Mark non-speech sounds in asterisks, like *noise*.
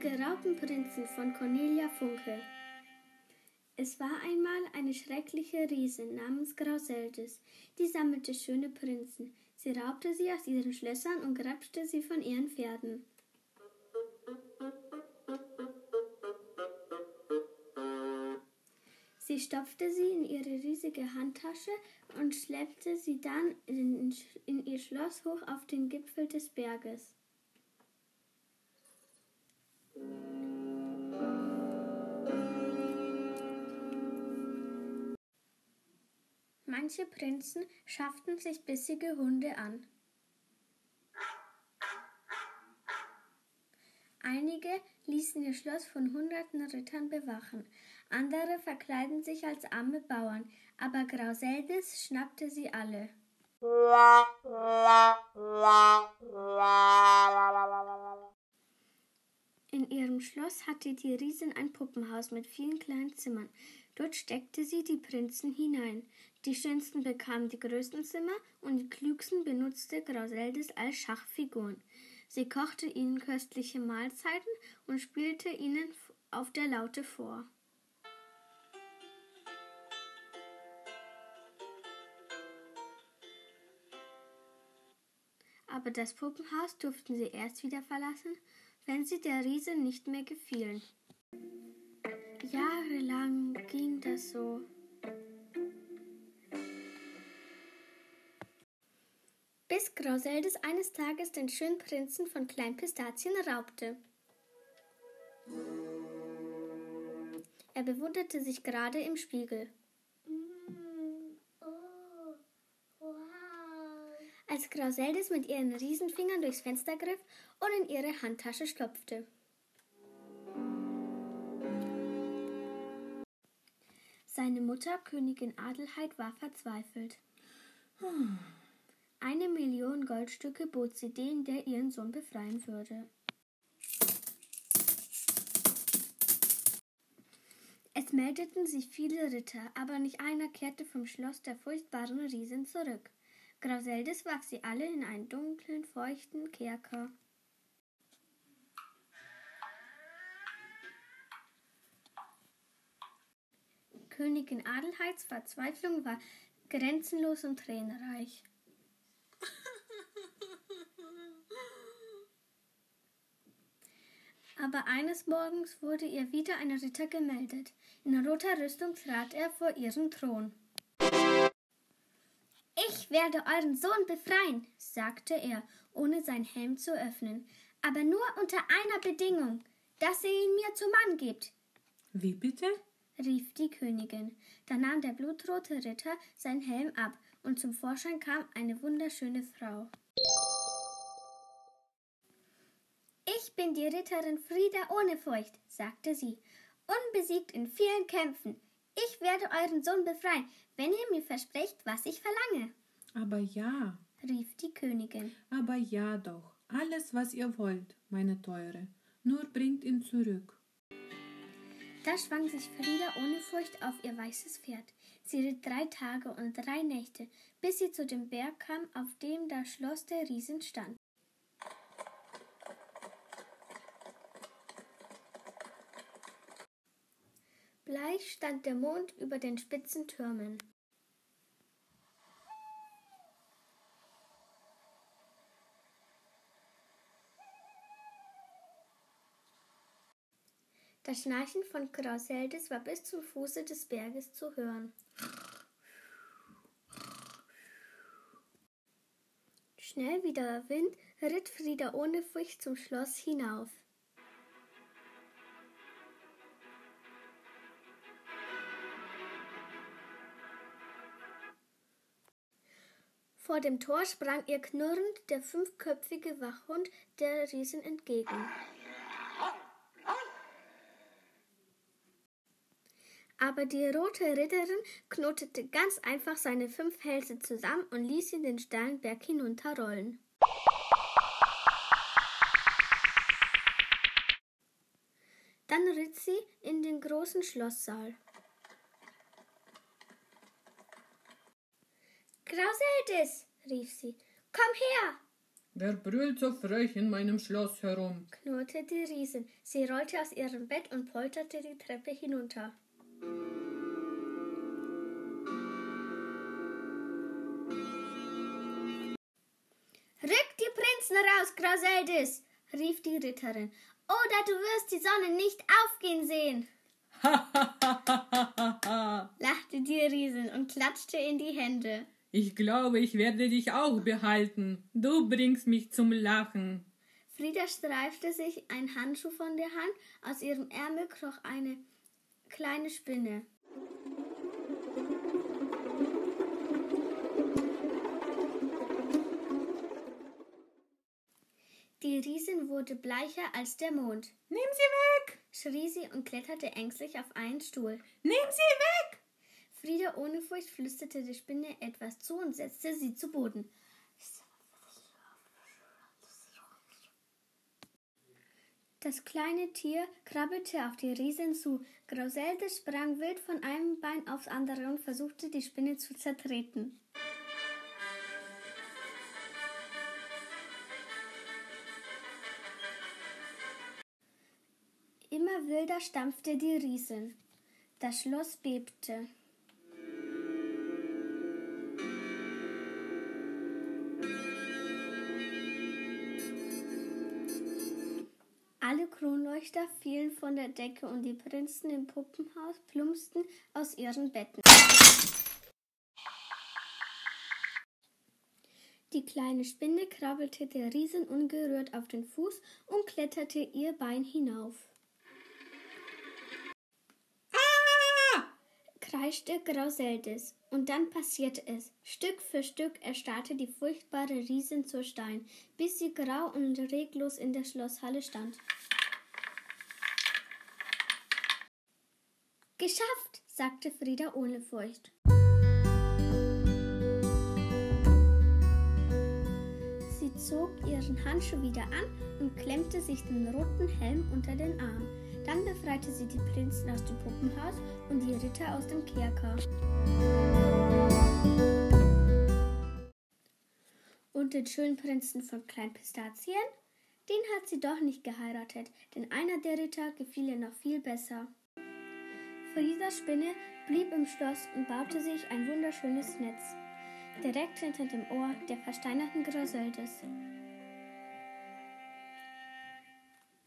geraubten Prinzen von Cornelia Funke. Es war einmal eine schreckliche Riesin namens Grauseldes, die sammelte schöne Prinzen. Sie raubte sie aus ihren Schlössern und grapschte sie von ihren Pferden. Sie stopfte sie in ihre riesige Handtasche und schleppte sie dann in, in ihr Schloss hoch auf den Gipfel des Berges. Manche Prinzen schafften sich bissige Hunde an. Einige ließen ihr Schloss von hunderten Rittern bewachen, andere verkleiden sich als arme Bauern, aber Grauseldes schnappte sie alle. In ihrem Schloss hatte die Riesin ein Puppenhaus mit vielen kleinen Zimmern. Dort steckte sie die Prinzen hinein. Die schönsten bekamen die größten Zimmer und die klügsten benutzte Grauseldes als Schachfiguren. Sie kochte ihnen köstliche Mahlzeiten und spielte ihnen auf der Laute vor. Aber das Puppenhaus durften sie erst wieder verlassen, wenn sie der Riese nicht mehr gefielen. Jahrelang ging das so. bis Grauseldes eines Tages den schönen Prinzen von Kleinpistazien raubte. Er bewunderte sich gerade im Spiegel. Als Grauseldes mit ihren Riesenfingern durchs Fenster griff und in ihre Handtasche stopfte. Seine Mutter, Königin Adelheid, war verzweifelt. Eine Million Goldstücke bot sie dem, der ihren Sohn befreien würde. Es meldeten sich viele Ritter, aber nicht einer kehrte vom Schloss der furchtbaren Riesin zurück. Grauseldes warf sie alle in einen dunklen, feuchten Kerker. Königin Adelheids Verzweiflung war grenzenlos und tränenreich. Aber eines Morgens wurde ihr wieder ein Ritter gemeldet. In roter Rüstung trat er vor ihren Thron. Ich werde euren Sohn befreien, sagte er, ohne sein Helm zu öffnen, aber nur unter einer Bedingung, dass ihr ihn mir zum Mann gebt. Wie bitte? rief die Königin. Da nahm der blutrote Ritter sein Helm ab, und zum Vorschein kam eine wunderschöne Frau. Ich bin die Ritterin Frieda ohne Furcht, sagte sie, unbesiegt in vielen Kämpfen. Ich werde euren Sohn befreien, wenn ihr mir versprecht, was ich verlange. Aber ja, rief die Königin. Aber ja doch, alles, was ihr wollt, meine Teure, nur bringt ihn zurück. Da schwang sich Frieda ohne Furcht auf ihr weißes Pferd. Sie ritt drei Tage und drei Nächte, bis sie zu dem Berg kam, auf dem das Schloss der Riesen stand. Bleich stand der Mond über den spitzen Türmen. Das Schnarchen von Grauseldes war bis zum Fuße des Berges zu hören. Schnell wie der Wind ritt Frieda ohne Furcht zum Schloss hinauf. Vor dem Tor sprang ihr knurrend der fünfköpfige Wachhund der Riesen entgegen. Aber die rote Ritterin knotete ganz einfach seine fünf Hälse zusammen und ließ ihn den steilen Berg hinunterrollen. Dann ritt sie in den großen Schlosssaal. Grauseldes, rief sie, komm her! Wer brüllt so frech in meinem Schloss herum? knurrte die Riesin. Sie rollte aus ihrem Bett und polterte die Treppe hinunter. Rück die Prinzen raus, Grauseldis, rief die Ritterin, oder du wirst die Sonne nicht aufgehen sehen. *laughs* lachte die Riesin und klatschte in die Hände. Ich glaube, ich werde dich auch behalten. Du bringst mich zum Lachen. Frieda streifte sich ein Handschuh von der Hand, aus ihrem Ärmel kroch eine kleine Spinne. Die Riesin wurde bleicher als der Mond. Nimm sie weg! schrie sie und kletterte ängstlich auf einen Stuhl. Nimm sie weg! Frieda ohne Furcht flüsterte der Spinne etwas zu und setzte sie zu Boden. Das kleine Tier krabbelte auf die Riesin zu. Grauselde sprang wild von einem Bein aufs andere und versuchte, die Spinne zu zertreten. Immer wilder stampfte die Riesin. Das Schloss bebte. Alle Kronleuchter fielen von der Decke und die Prinzen im Puppenhaus plumpsten aus ihren Betten. Die kleine Spinne krabbelte der Riesen ungerührt auf den Fuß und kletterte ihr Bein hinauf. kreischte Grauseldes. Und dann passierte es. Stück für Stück erstarrte die furchtbare Riesin zur Stein, bis sie grau und reglos in der Schlosshalle stand. Geschafft, sagte Frieda ohne Furcht. Sie zog ihren Handschuh wieder an und klemmte sich den roten Helm unter den Arm. Dann befreite sie die Prinzen aus dem Puppenhaus und die Ritter aus dem Kerker. Und den schönen Prinzen von Klein Pistazien? Den hat sie doch nicht geheiratet, denn einer der Ritter gefiel ihr noch viel besser. Friedas Spinne blieb im Schloss und baute sich ein wunderschönes Netz, direkt hinter dem Ohr der versteinerten Grauseldes.